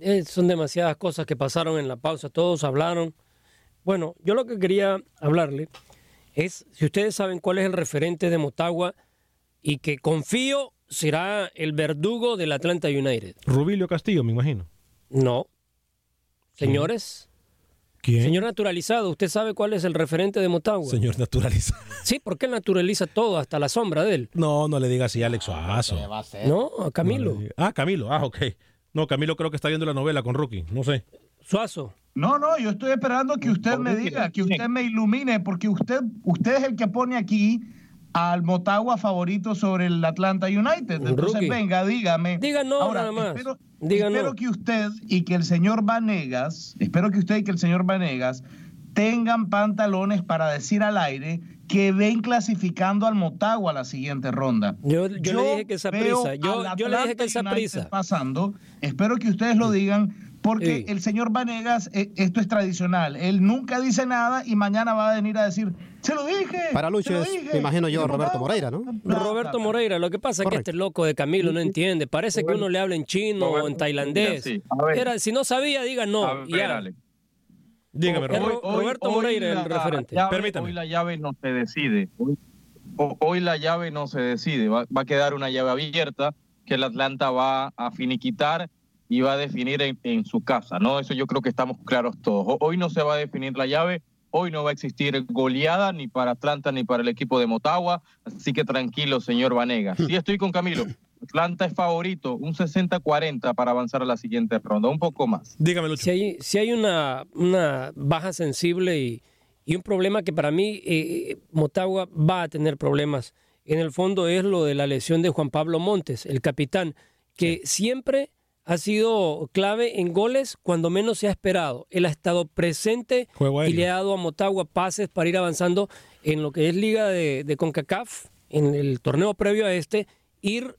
Eh, son demasiadas cosas que pasaron en la pausa, todos hablaron. Bueno, yo lo que quería hablarle es, si ustedes saben cuál es el referente de Motagua y que confío será el verdugo del Atlanta United. Rubilio Castillo, me imagino. No. Señores. ¿Quién? Señor naturalizado, ¿usted sabe cuál es el referente de Motagua? Señor naturalizado. Sí, porque él naturaliza todo, hasta la sombra de él. No, no le diga así a Alex Suazo. No, a Camilo. No ah, Camilo. Ah, ok. No, Camilo creo que está viendo la novela con Rookie. No sé. Suazo. No, no, yo estoy esperando que usted me diga, que usted me ilumine, porque usted, usted es el que pone aquí al Motagua favorito sobre el Atlanta United. Entonces, Rookie. venga, dígame. Diga no Ahora, nada más. Espero, Diga espero no. que usted y que el señor Vanegas, espero que usted y que el señor Vanegas tengan pantalones para decir al aire que ven clasificando al Motagua a la siguiente ronda. Yo, yo le dije que esa prisa. Yo, yo le dije que esa prisa. pasando. Espero que ustedes lo digan Porque el señor Vanegas, eh, esto es tradicional. Él nunca dice nada y mañana va a venir a decir, se lo dije. Para Lucho se lo es, dije". me imagino yo, Roberto Moreira, ¿no? Roberto Moreira, lo que pasa es que este loco de Camilo no entiende. Parece que uno le habla en chino o en tailandés. Sí. Era, si no sabía, diga no. A ver, ya. Dígame, Hoy- Roberto. hoy- Roberto Moreira, el la referente. llave- Permítame. Hoy la llave no se decide. Hoy, ho- hoy la llave no se decide. Va, va a quedar una llave abierta que el Atlanta va a finiquitar y va a definir en, en su casa. ¿no? Eso yo creo que estamos claros todos. Ho- Hoy no se va a definir la llave. Hoy no va a existir goleada ni para Atlanta ni para el equipo de Motagua. Así que tranquilo, señor Vanegas. Sí estoy con Camilo. Atlanta es favorito, un 60-40 para avanzar a la siguiente ronda, un poco más. Dígame, Lucho. Si hay, si hay una, una baja sensible y, y un problema que para mí eh, Motagua va a tener problemas, en el fondo es lo de la lesión de Juan Pablo Montes, el capitán, que siempre ha sido clave en goles cuando menos se ha esperado. Él ha estado presente y le ha dado a Motagua pases para ir avanzando en lo que es Liga de, de CONCACAF, en el torneo previo a este, ir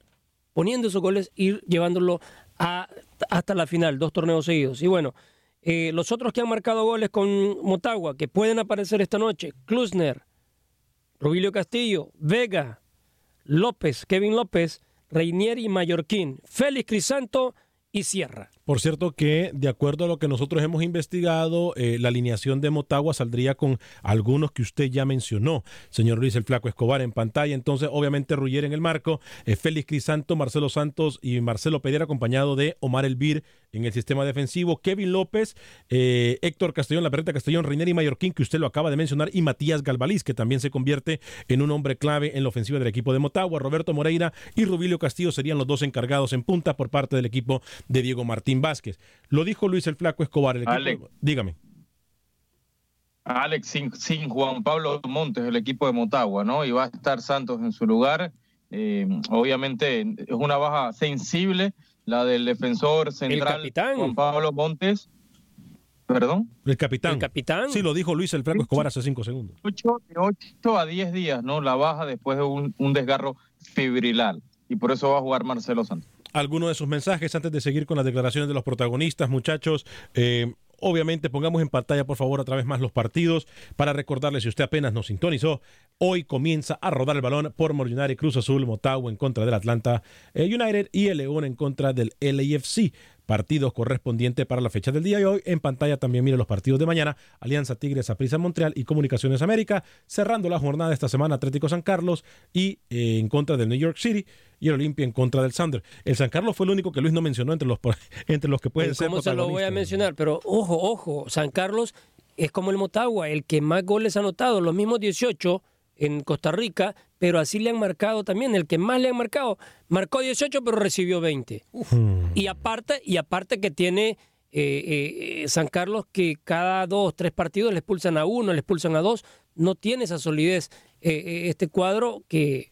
poniendo esos goles, ir llevándolo a- hasta la final, dos torneos seguidos. Y bueno, eh, los otros que han marcado goles con Motagua, que pueden aparecer esta noche, Klusner, Rubilio Castillo, Vega, López, Kevin López, Reinier y Mallorquín, Félix Crisanto y Sierra. Por cierto que, de acuerdo a lo que nosotros hemos investigado, eh, la alineación de Motagua saldría con algunos que usted ya mencionó. Señor Luis el Flaco Escobar en pantalla. Entonces, obviamente, Ruggier en el marco, eh, Félix Crisanto, Marcelo Santos y Marcelo Pereira, acompañado de Omar Elvir en el sistema defensivo, Kevin López, eh, Héctor Castellón, La Perreta Castellón, Reiner y Mallorquín, que usted lo acaba de mencionar, y Matías Galvaliz, que también se convierte en un hombre clave en la ofensiva del equipo de Motagua. Roberto Moreira y Rubilio Castillo serían los dos encargados en punta por parte del equipo de Diego Martín Vázquez. Lo dijo Luis el Flaco Escobar. El equipo- Alex. dígame. Alex, sin, sin Juan Pablo Montes, el equipo de Motagua, ¿no? Y va a estar Santos en su lugar. Eh, obviamente es una baja sensible la del defensor central capitán. Juan Pablo Montes. ¿Perdón? El capitán. El capitán. Sí, lo dijo Luis el Flaco Escobar hace cinco segundos. 8, de 8 a 10 días, ¿no? La baja después de un, un desgarro fibrilar. Y por eso va a jugar Marcelo Santos. Alguno de sus mensajes antes de seguir con las declaraciones de los protagonistas, muchachos. Eh, obviamente pongamos en pantalla, por favor, otra vez más los partidos para recordarles, si usted apenas nos sintonizó, hoy comienza a rodar el balón por Molinari Cruz Azul, Motagua en contra del Atlanta eh, United y el León en contra del LAFC. Partidos correspondientes para la fecha del día de hoy. En pantalla también mire los partidos de mañana. Alianza Tigres, Aprisa Montreal y Comunicaciones América. Cerrando la jornada esta semana Atlético San Carlos y eh, en contra del New York City y el Olimpia en contra del Sander. El San Carlos fue el único que Luis no mencionó entre los, entre los que pueden ser ¿Cómo se lo voy a mencionar? Pero ojo, ojo, San Carlos es como el Motagua, el que más goles ha anotado, los mismos 18 en Costa Rica, pero así le han marcado también, el que más le han marcado, marcó 18 pero recibió 20. Y aparte, y aparte que tiene eh, eh, San Carlos que cada dos, tres partidos le expulsan a uno, le expulsan a dos, no tiene esa solidez eh, eh, este cuadro que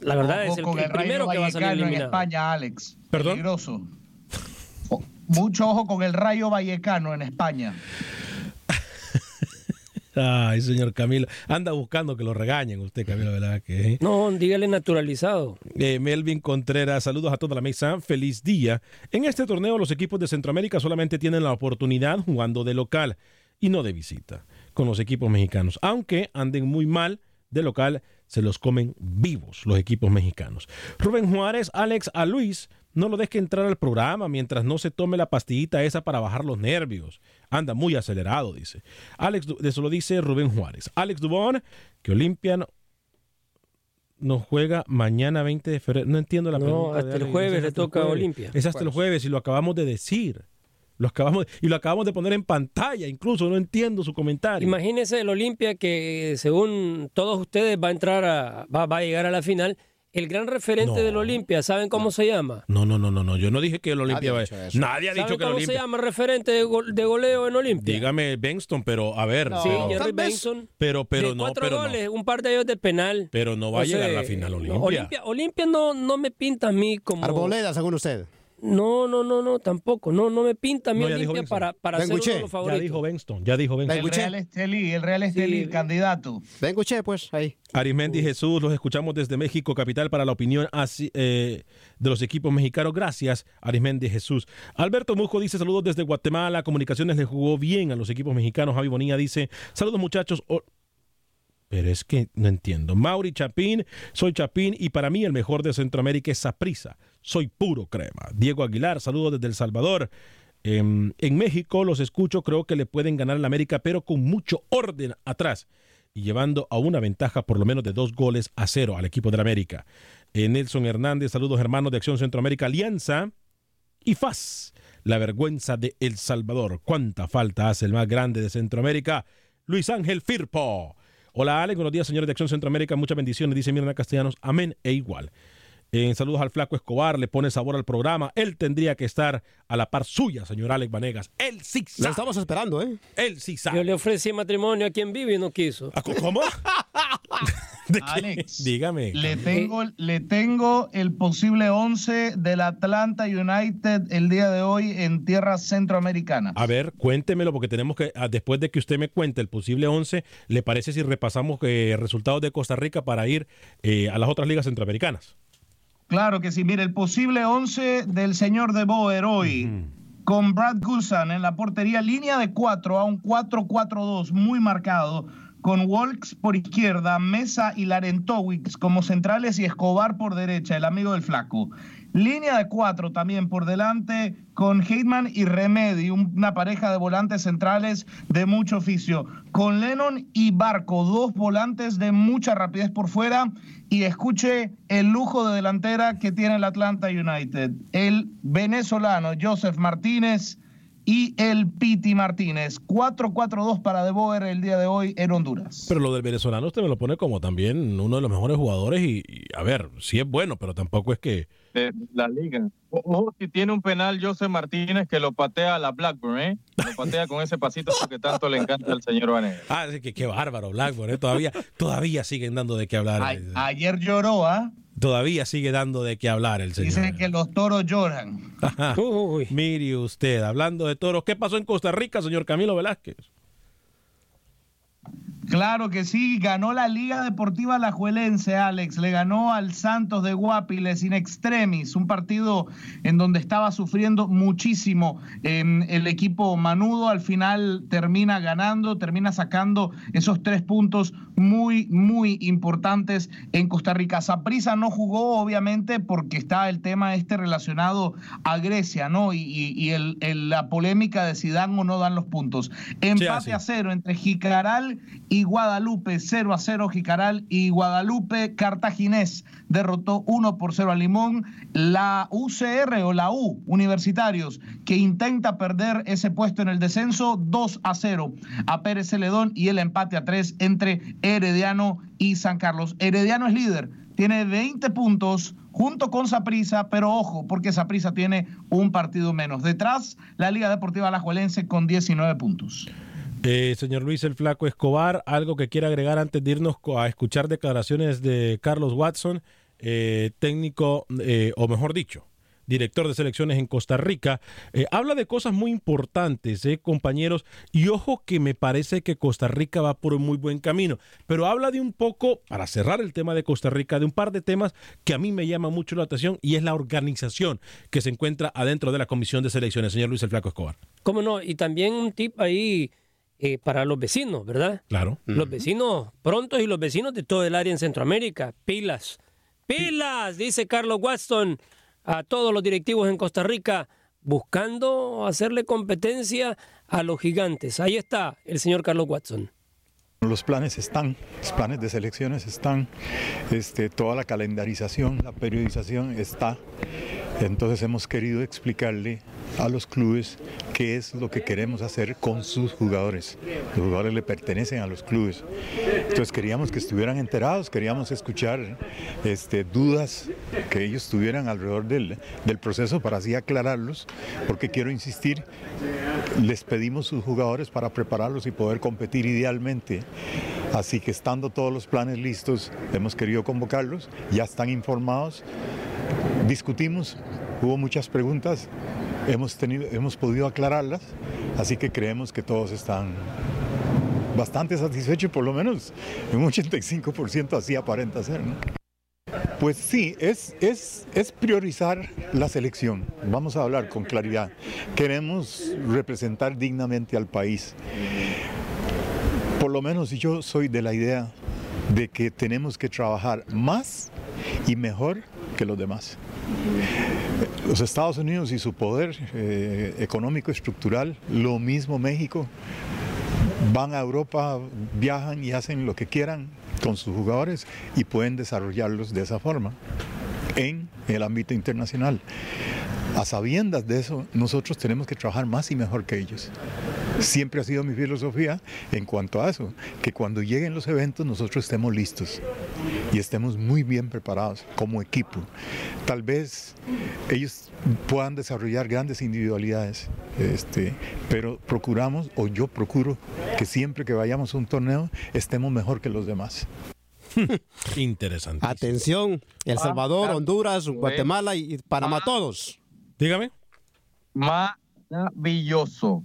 la verdad Ojo es el, con el el primero que va a salir en. España, Alex. ¿Perdón? Peligroso. Mucho ojo con el Rayo Vallecano en España. Ay, señor Camilo. Anda buscando que lo regañen usted, Camilo, ¿verdad? Que, ¿eh? No, dígale naturalizado. Eh, Melvin Contreras, saludos a toda la mesa, feliz día. En este torneo los equipos de Centroamérica solamente tienen la oportunidad jugando de local y no de visita con los equipos mexicanos. Aunque anden muy mal de local, se los comen vivos los equipos mexicanos. Rubén Juárez, Alex, a Luis, no lo deje entrar al programa mientras no se tome la pastillita esa para bajar los nervios. Anda muy acelerado, dice. Alex, eso lo dice Rubén Juárez. Alex Dubón, que Olimpian nos juega mañana 20 de febrero. No entiendo la No, pregunta. de hasta el jueves Es le toca a. Olimpia. Es hasta el jueves y lo acabamos de decir. Lo acabamos y lo acabamos de poner en pantalla, incluso no entiendo su comentario. Imagínese el Olimpia que según todos ustedes va a entrar a, va, va a llegar a la final. El gran referente No. del Olimpia, ¿saben cómo se llama? No, no, no, no, no. Yo no dije que el Olimpia va eso. Nadie ha dicho ¿Saben que el cómo se Olimpia. llama el referente de, gol- de goleo en Olimpia? Dígame Benston, pero a ver, Sí, pero, Jerry tal vez- Benson. pero, pero de no, cuatro pero no. goles, un par de ellos de penal. Pero no va a O sea, llegar a la final no, Olimpia. Olimpia, Olimpia no, no me pinta a mí como... Arboleda, según usted. No, no, no, no, tampoco. No, no me pinta a mí No, ya Olimpia para, para ser uno de los Ya favoritos. dijo Benston, ya dijo El Benston. Real Estelí, el Real Estelí, candidato. Ven, escuché, pues, ahí. Arismendi Jesús, los escuchamos desde México, capital, para la opinión así, eh, de los equipos mexicanos. Gracias, Arismendi Jesús. Alberto Mujo dice saludos desde Guatemala. Comunicaciones le jugó bien a los equipos mexicanos. Javi Bonilla dice saludos muchachos. O- Pero es que no entiendo. Mauri Chapín, soy Chapín y para mí el mejor de Centroamérica es Saprisa. Soy puro crema. Diego Aguilar, saludos desde El Salvador. Em, en México los escucho, creo que le pueden ganar al América, pero con mucho orden atrás y llevando a una ventaja por lo menos de dos goles a cero al equipo del América. Eh, Nelson Hernández, saludos hermanos de Acción Centroamérica Alianza y FAS, la vergüenza de El Salvador. ¿Cuánta falta hace el más grande de Centroamérica? Luis Ángel Firpo. Hola Alex, buenos días señores de Acción Centroamérica, muchas bendiciones, dice Mirna Castellanos, amén e igual. Eh, saludos al flaco Escobar, le pone sabor al programa. Él tendría que estar a la par suya, señor Alex Vanegas. Él sí sabe. Lo estamos esperando, ¿eh? Él sí sabe. Yo le ofrecí matrimonio a quien vive y no quiso. ¿Cómo? Alex, Dígame. le tengo, le tengo el posible 11 del Atlanta United el día de hoy en tierras centroamericanas. A ver, cuéntemelo porque tenemos que, ah, después de que usted me cuente el posible 11, ¿le parece si repasamos eh, resultados de Costa Rica para ir eh, a las otras ligas centroamericanas? Claro que sí. Mire, el posible 11 del señor de Boer hoy. Con Brad Gulsan en la portería, línea de 4 a un 4-4-2 muy marcado. Con Walks por izquierda, Mesa y Larentowicz como centrales y Escobar por derecha, el amigo del flaco. Línea de cuatro también por delante con Heitman y Remedy, un- una pareja de volantes centrales de mucho oficio. Con Lennon y Barco, dos volantes de mucha rapidez por fuera. Y escuche el lujo de delantera que tiene el Atlanta United. El venezolano Joseph Martínez y el Piti Martínez. 4-4-2 para De Boer el día de hoy en Honduras. Pero lo del venezolano usted me lo pone como también uno de los mejores jugadores y, a ver, sí es bueno, pero tampoco es que... de la liga. O- Ojo, si tiene un penal José Martínez que lo patea a la Blackburn, ¿eh? Lo patea con ese pasito que tanto le encanta al señor Vanegas. Ah, sí, que qué bárbaro, Blackburn, ¿eh? Todavía, todavía siguen dando de qué hablar. A- ayer lloró, ¿ah? Todavía sigue dando de qué hablar el señor. Dicen que los toros lloran. Ajá. Mire usted, hablando de toros, ¿qué pasó en Costa Rica, señor Camilo Velázquez? Claro que sí, ganó la Liga Deportiva Alajuelense, Alex. Le ganó al Santos de Guapiles in extremis, un partido en donde estaba sufriendo muchísimo em, el equipo Manudo. Al final termina ganando, termina sacando esos tres puntos muy, muy importantes en Costa Rica. Saprisa no jugó, obviamente, porque está el tema este relacionado a Grecia, ¿no? Y, y- el- el- la polémica de si dan o no dan los puntos. Empate a cero entre Jicaral y Guadalupe, 0 a 0 Jicaral y Guadalupe Cartaginés derrotó 1 por 0 a Limón. La UCR o la U, Universitarios, que intenta perder ese puesto en el descenso, 2 a 0 a Pérez Celedón y el empate a 3 entre Herediano y San Carlos. Herediano es líder, tiene 20 puntos junto con Saprisa, pero ojo, porque Saprisa tiene un partido menos. Detrás, la Liga Deportiva Alajuelense con 19 puntos. Eh, señor Luis el Flaco Escobar, algo que quiera agregar antes de irnos a escuchar declaraciones de Carlos Watson, eh, técnico, eh, o mejor dicho, director de selecciones en Costa Rica. Habla de cosas muy importantes, compañeros, y ojo que me parece que Costa Rica va por un muy buen camino, pero habla de un poco, para cerrar el tema de Costa Rica, de un par de temas que a mí me llama mucho la atención y es la organización que se encuentra adentro de la Comisión de Selecciones. Señor Luis el Flaco Escobar. ¿Cómo no? Y también un tip ahí eh, para los vecinos, ¿verdad? Claro. Los vecinos prontos y los vecinos de todo el área en Centroamérica. Pilas. Pilas, dice Carlos Watson a todos los directivos en Costa Rica, buscando hacerle competencia a los gigantes. Ahí está el señor Carlos Watson. Los planes están, los planes de selecciones están, este, toda la calendarización, la periodización está. Entonces hemos querido explicarle a los clubes qué es lo que queremos hacer con sus jugadores. Los jugadores le pertenecen a los clubes. Entonces queríamos que estuvieran enterados, queríamos escuchar este, dudas que ellos tuvieran alrededor del, del proceso para así aclararlos, porque quiero insistir, les pedimos sus jugadores para prepararlos y poder competir idealmente. Así que estando todos los planes listos, hemos querido convocarlos, ya están informados, discutimos hubo muchas preguntas, hemos, tenido, hemos podido aclararlas, así que creemos que todos están bastante satisfechos, por lo menos en un 85% así aparenta ser. Pues sí, es, es, es priorizar la selección. Vamos a hablar con claridad. Queremos representar dignamente al país. Por lo menos yo soy de la idea de que tenemos que trabajar más y mejor que los demás. Los Estados Unidos y su poder eh, económico estructural, lo mismo México, van a Europa, viajan y hacen lo que quieran con sus jugadores y pueden desarrollarlos de esa forma en el ámbito internacional. A sabiendas de eso, nosotros tenemos que trabajar más y mejor que ellos. Siempre ha sido mi filosofía en cuanto a eso, que cuando lleguen los eventos nosotros estemos listos y estemos muy bien preparados como equipo. Tal vez ellos puedan desarrollar grandes individualidades, este, pero procuramos, o yo procuro, que siempre que vayamos a un torneo estemos mejor que los demás. Interesante. Atención, El Salvador, Honduras, Guatemala y Panamá, todos. Dígame. Maravilloso,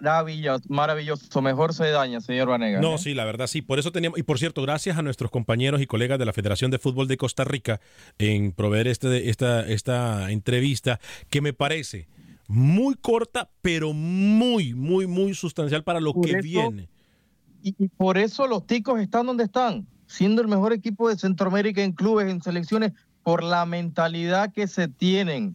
maravilloso, maravilloso. Mejor se daña, señor Vanega. No, ¿eh? sí, la verdad sí. Por eso teníamos, y por cierto, gracias a nuestros compañeros y colegas de la Federación de Fútbol de Costa Rica en proveer este, esta, esta entrevista que me parece muy corta, pero muy, muy, muy sustancial para lo Por que eso- viene. Y, y por eso los ticos están donde están, siendo el mejor equipo de Centroamérica en clubes, en selecciones, por la mentalidad que se tienen.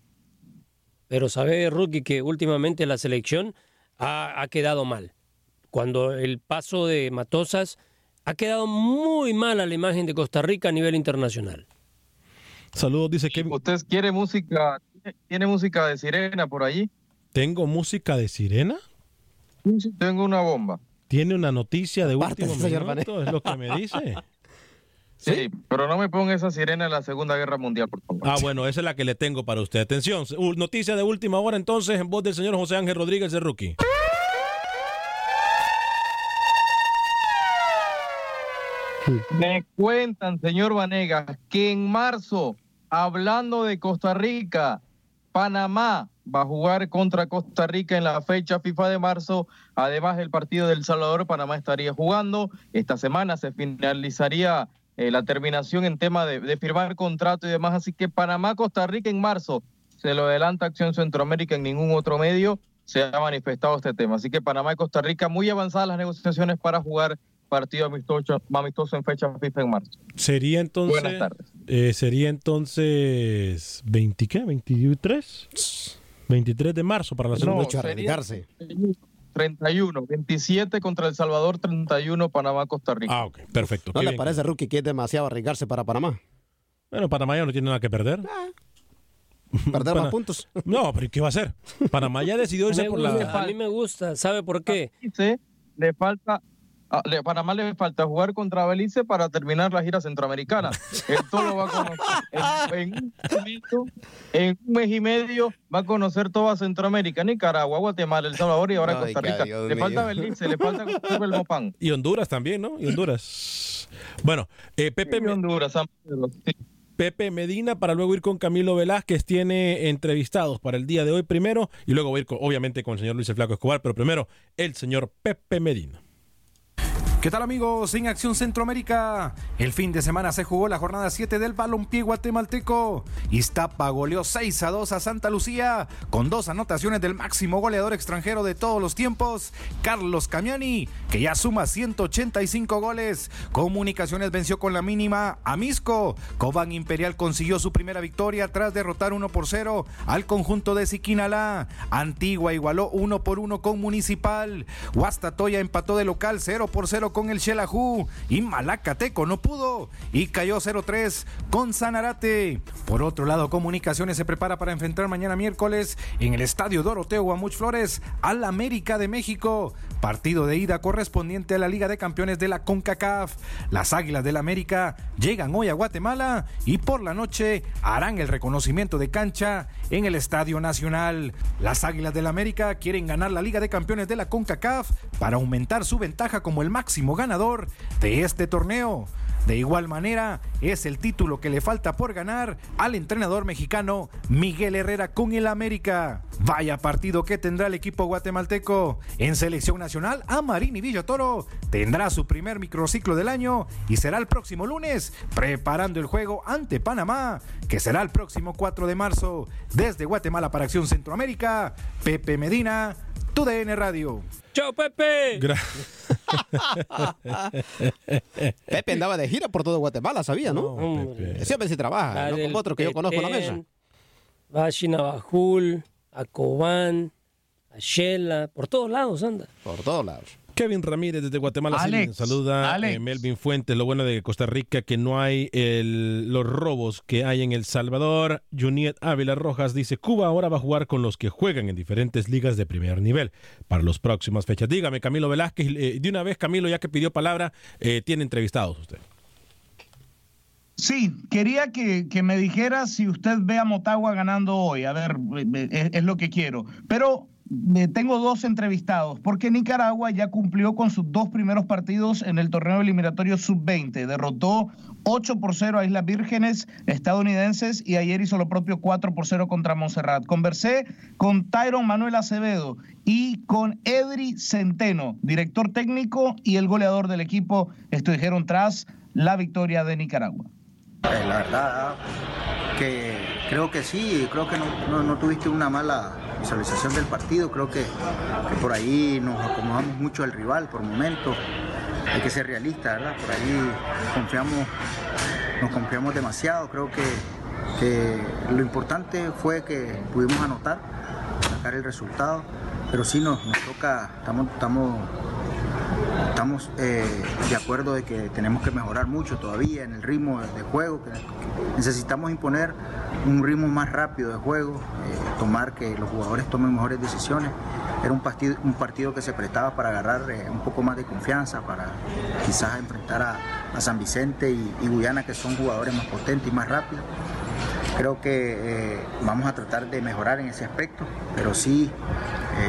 Pero sabe, Rookie, que últimamente la selección ha, ha quedado mal. Cuando el paso de Matosas ha quedado muy mal a la imagen de Costa Rica a nivel internacional. Saludos, dice que. ¿Usted quiere música? ¿Tiene música de sirena por allí? ¿Tengo música de sirena? Tengo una bomba. ¿Tiene una noticia de último señor minuto? Es lo que me dice. Sí, pero no me ponga esa sirena de la Segunda Guerra Mundial, por favor. Ah, bueno, esa es la que le tengo para usted. Atención, noticia de última hora entonces en voz del señor José Ángel Rodríguez de Rookie. Me cuentan, señor Vanegas, que en marzo, hablando de Costa Rica, Panamá va a jugar contra Costa Rica en la fecha FIFA de marzo. Además, el partido del Salvador, Panamá estaría jugando. Esta semana se finalizaría eh, la terminación en tema de, de firmar contrato y demás. Así que Panamá, Costa Rica en marzo. Se lo adelanta Acción Centroamérica en ningún otro medio. Se ha manifestado este tema. Así que Panamá y Costa Rica muy avanzadas las negociaciones para jugar partido amistoso, amistoso en fecha FIFA en marzo. Sería entonces. Buenas tardes. eh, sería entonces. ¿20 qué? ¿23? 23 de marzo para la segunda. No, sería 31, 27 contra El Salvador, 31 Panamá, Costa Rica. Ah, ok, perfecto. ¿No qué le bien. parece, Rookie, que es demasiado arriesgarse para Panamá? Bueno, Panamá ya no tiene nada que perder. Perder Pana- más puntos. No, pero ¿qué va a hacer? Panamá ya decidió irse por gusta, la. A mí me gusta. ¿Sabe por qué? Le falta a le- Panamá le falta jugar contra Belice para terminar la gira centroamericana. Esto lo va a conocer en, en un momento, en un mes y medio va a conocer toda Centroamérica, Nicaragua, Guatemala, El Salvador y ahora Ay, Costa Rica. Dios le mío. falta Belice, le falta conocer Belmopán. Y Honduras también, ¿no? Y Honduras. Bueno, eh, Pepe, Y Honduras, San Pedro, sí. Pepe Medina para luego ir con Camilo Velázquez. Tiene entrevistados para el día de hoy primero y luego va a ir con- obviamente con el señor Luis el Flaco Escobar, pero primero el señor Pepe Medina. ¿Qué tal amigos? En Acción Centroamérica, el fin de semana se jugó la jornada 7 del balompié guatemalteco. Iztapa goleó 6 a 2 a Santa Lucía con dos anotaciones del máximo goleador extranjero de todos los tiempos, Carlos Camiani, que ya suma 185 goles. Comunicaciones venció con la mínima a Misco. Cobán Imperial consiguió su primera victoria tras derrotar 1 por 0 al conjunto de Siquinalá. Antigua igualó 1 por 1 con Municipal. Guastatoya empató de local 0 por 0 con el Xelajú. Y Malacateco no pudo y cayó 0-3 con Sanarate. Por otro lado, Comunicaciones se prepara para enfrentar mañana miércoles en el Estadio Doroteo Guamuch Flores al América de México. Partido de ida correspondiente a la Liga de Campeones de la CONCACAF. Las Águilas del América llegan hoy a Guatemala y por la noche harán el reconocimiento de cancha en el Estadio Nacional. Las Águilas del América quieren ganar la Liga de Campeones de la CONCACAF para aumentar su ventaja como el máximo ganador de este torneo. De igual manera, es el título que le falta por ganar al entrenador mexicano Miguel Herrera con el América. Vaya partido que tendrá el equipo guatemalteco. En selección nacional, Amarini Villatoro tendrá su primer microciclo del año y será el próximo lunes, preparando el juego ante Panamá, que será el próximo 4 de marzo. Desde Guatemala para Acción Centroamérica, Pepe Medina, tu DN Radio. ¡Chao, Pepe! Pepe andaba de gira por todo Guatemala, sabía, ¿no? hombre. Siempre se trabaja, no como otro que yo conozco en la mesa. Va a Chinabajul, a Cobán, a Shela, por todos lados anda. Por todos lados. Kevin Ramírez desde Guatemala Alex, saluda Alex. eh, Melvin Fuentes. Lo bueno de Costa Rica que no hay el- los robos que hay en El Salvador. Juniet Ávila Rojas dice Cuba ahora va a jugar con los que juegan en diferentes ligas de primer nivel para las próximas fechas. Dígame, Camilo Velázquez, eh, de una vez Camilo, ya que pidió palabra, eh, tiene entrevistados usted. Sí, quería que, que me dijera si usted ve a Motagua ganando hoy. A ver, es, es lo que quiero. Pero tengo dos entrevistados, porque Nicaragua ya cumplió con sus dos primeros partidos en el torneo eliminatorio sub-20. Derrotó 8 por 0 a Islas Vírgenes estadounidenses y ayer hizo lo propio 4 por 0 contra Montserrat. Conversé con Tyron Manuel Acevedo y con Edri Centeno, director técnico y el goleador del equipo. Esto dijeron tras la victoria de Nicaragua. Eh, la verdad que creo que sí, creo que no, tuviste una mala visualización del partido, creo que, por ahí nos acomodamos mucho al rival por momentos, hay que ser realista, ¿verdad? Por ahí confiamos, nos confiamos demasiado, creo que, lo importante fue que pudimos anotar, sacar el resultado, pero sí nos, toca, estamos, estamos Estamos eh, de acuerdo de que tenemos que mejorar mucho todavía en el ritmo de, de juego, que necesitamos imponer un ritmo más rápido de juego, eh, tomar que los jugadores tomen mejores decisiones. Era un partido, un partido que se prestaba para agarrar eh, un poco más de confianza, para quizás enfrentar a, a San Vicente y, Guyana, que son jugadores más potentes y más rápidos. Creo que eh, vamos a tratar de mejorar en ese aspecto, pero sí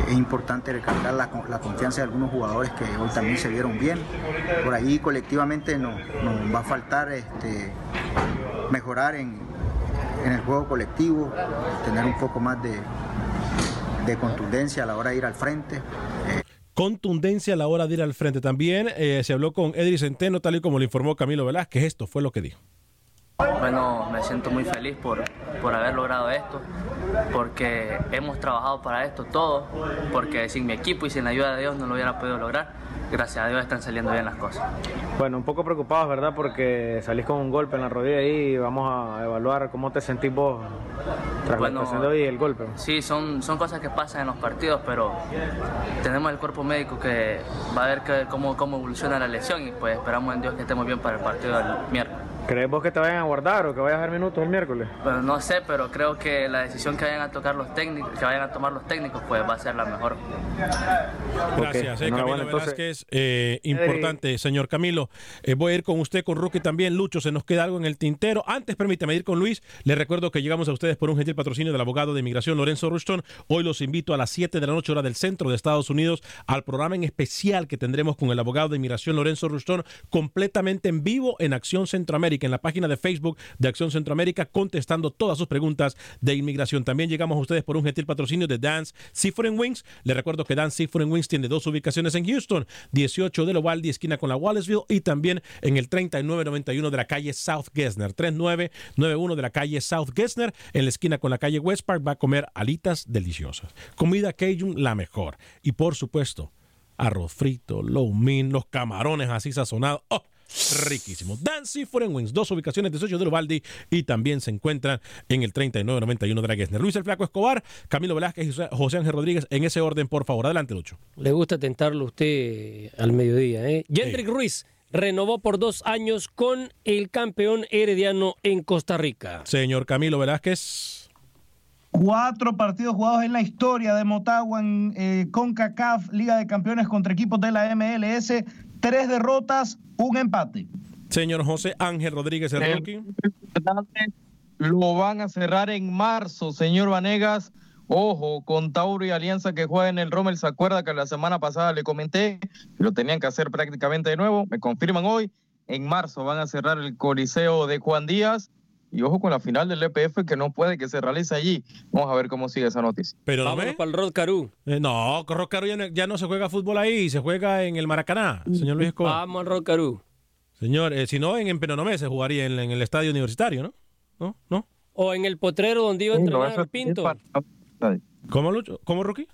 es importante recalcar la, la confianza de algunos jugadores que hoy también se vieron bien. Por ahí colectivamente nos, nos va a faltar este, mejorar en, en el juego colectivo, tener un poco más de, de contundencia a la hora de ir al frente. Contundencia a la hora de ir al frente. También eh, se habló con Edri Centeno, tal y como le informó Camilo Velázquez. Esto fue lo que dijo. Bueno, me siento muy feliz por, por haber logrado esto, porque hemos trabajado para esto todo, porque sin mi equipo y sin la ayuda de Dios no lo hubiera podido lograr. Gracias a Dios están saliendo bien las cosas. Bueno, un poco preocupados, ¿verdad? Porque salís con un golpe en la rodilla y vamos a evaluar cómo te sentís vos tras Bueno, la de hoy y el golpe. Sí, son, son cosas que pasan en los partidos, pero tenemos el cuerpo médico que va a ver que- cómo, cómo evoluciona la lesión y pues esperamos en Dios que estemos bien para el partido del miércoles. ¿Crees vos que te vayan a guardar o que vayas a dar minutos el miércoles? Bueno, no sé, pero creo que la decisión que vayan a tocar los técnicos, que vayan a tomar los técnicos, pues va a ser la mejor. Gracias, eh, Camilo entonces- Velázquez. Eh, importante, señor Camilo. Eh, voy a ir con usted, con Rookie también. Lucho, se nos queda algo en el tintero. Antes, permítame ir con Luis. Les recuerdo que llegamos a ustedes por un gentil patrocinio del abogado de inmigración Lorenzo Rushton. Hoy los invito a las 7 de la noche, hora del centro de Estados Unidos, al programa en especial que tendremos con el abogado de inmigración Lorenzo Rushton, completamente en vivo en Acción Centroamérica, en la página de Facebook de Acción Centroamérica, contestando todas sus preguntas de inmigración. También llegamos a ustedes por un gentil patrocinio de Dance Seafood Wings. Les recuerdo que Dance Seafood Wings tiene dos ubicaciones en Houston, 18 de Lovaldi, esquina con la Wallaceville, y también en el 3991 de la calle South Gessner, 3991 de la calle South Gessner, en la esquina con la calle West Park, va a comer alitas deliciosas. Comida Cajun, la mejor. Y por supuesto, arroz frito, low mein, los camarones así sazonados. ¡Oh! Riquísimo. Dancy Foreign Wings, dos ubicaciones de Socio de Ubaldi y también se encuentran en el 3991 de la Gessner. Luis el Flaco Escobar, Camilo Velázquez y José- Ángel Rodríguez, en ese orden, por favor. Adelante, Lucho. Le gusta tentarlo a usted al mediodía, ¿eh? Jendrik Ruiz renovó por dos años con el campeón herediano en Costa Rica. Señor Camilo Velázquez. Cuatro partidos jugados en la historia de Motagua en eh, CONCACAF, Liga de Campeones contra equipos de la MLS. Tres derrotas, un empate. Señor José Ángel Rodríguez, el El- rookie. Lo van a cerrar en marzo, señor Vanegas. Ojo, con Tauro y Alianza que juega en el Rommel. ¿Se acuerda que la semana pasada le comenté que lo tenían que hacer prácticamente de nuevo? Me confirman hoy. En marzo van a cerrar el Coliseo de Juan Díaz. Y ojo con la final del EPF que no puede que se realice allí. Vamos a ver cómo sigue esa noticia. Pero no Vámonos para el Rod Caru. Eh, no, con Rod Caru ya, no- ya no se juega fútbol ahí, se juega en el Maracaná, señor Luis Escobar. Vamos al Rod Caru. Señor, eh, si no, en, en Penonomé se jugaría en, en el estadio universitario, ¿no? ¿No? ¿No? O en el potrero donde iba a Sí, no, entrenar eso es Pinto. ¿Cómo, Lucho? ¿Cómo, Rookie?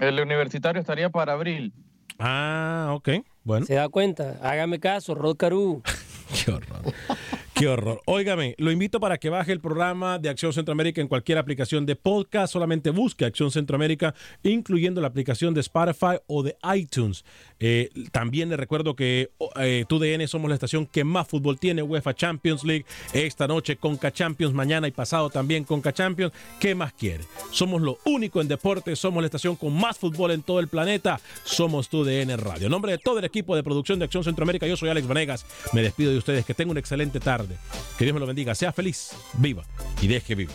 El universitario estaría para abril. Ah, ok. Bueno. Se da cuenta. Hágame caso, Rod Caru. Qué horror. Qué horror. Óigame, lo invito para que baje el programa de Acción Centroamérica en cualquier aplicación de podcast. Solamente busque Acción Centroamérica, incluyendo la aplicación de Spotify o de iTunes. Eh, también le recuerdo que eh, TUDN somos la estación que más fútbol tiene, UEFA Champions League. Esta noche Conca Champions, mañana y pasado también Conca Champions. ¿Qué más quiere? Somos lo único en deportes, somos la estación con más fútbol en todo el planeta. Somos TUDN Radio. En nombre de todo el equipo de producción de Acción Centroamérica, yo soy Alex Vanegas. Me despido de ustedes. Que tengan una excelente tarde. Que Dios me lo bendiga. Sea feliz, viva y deje vivir.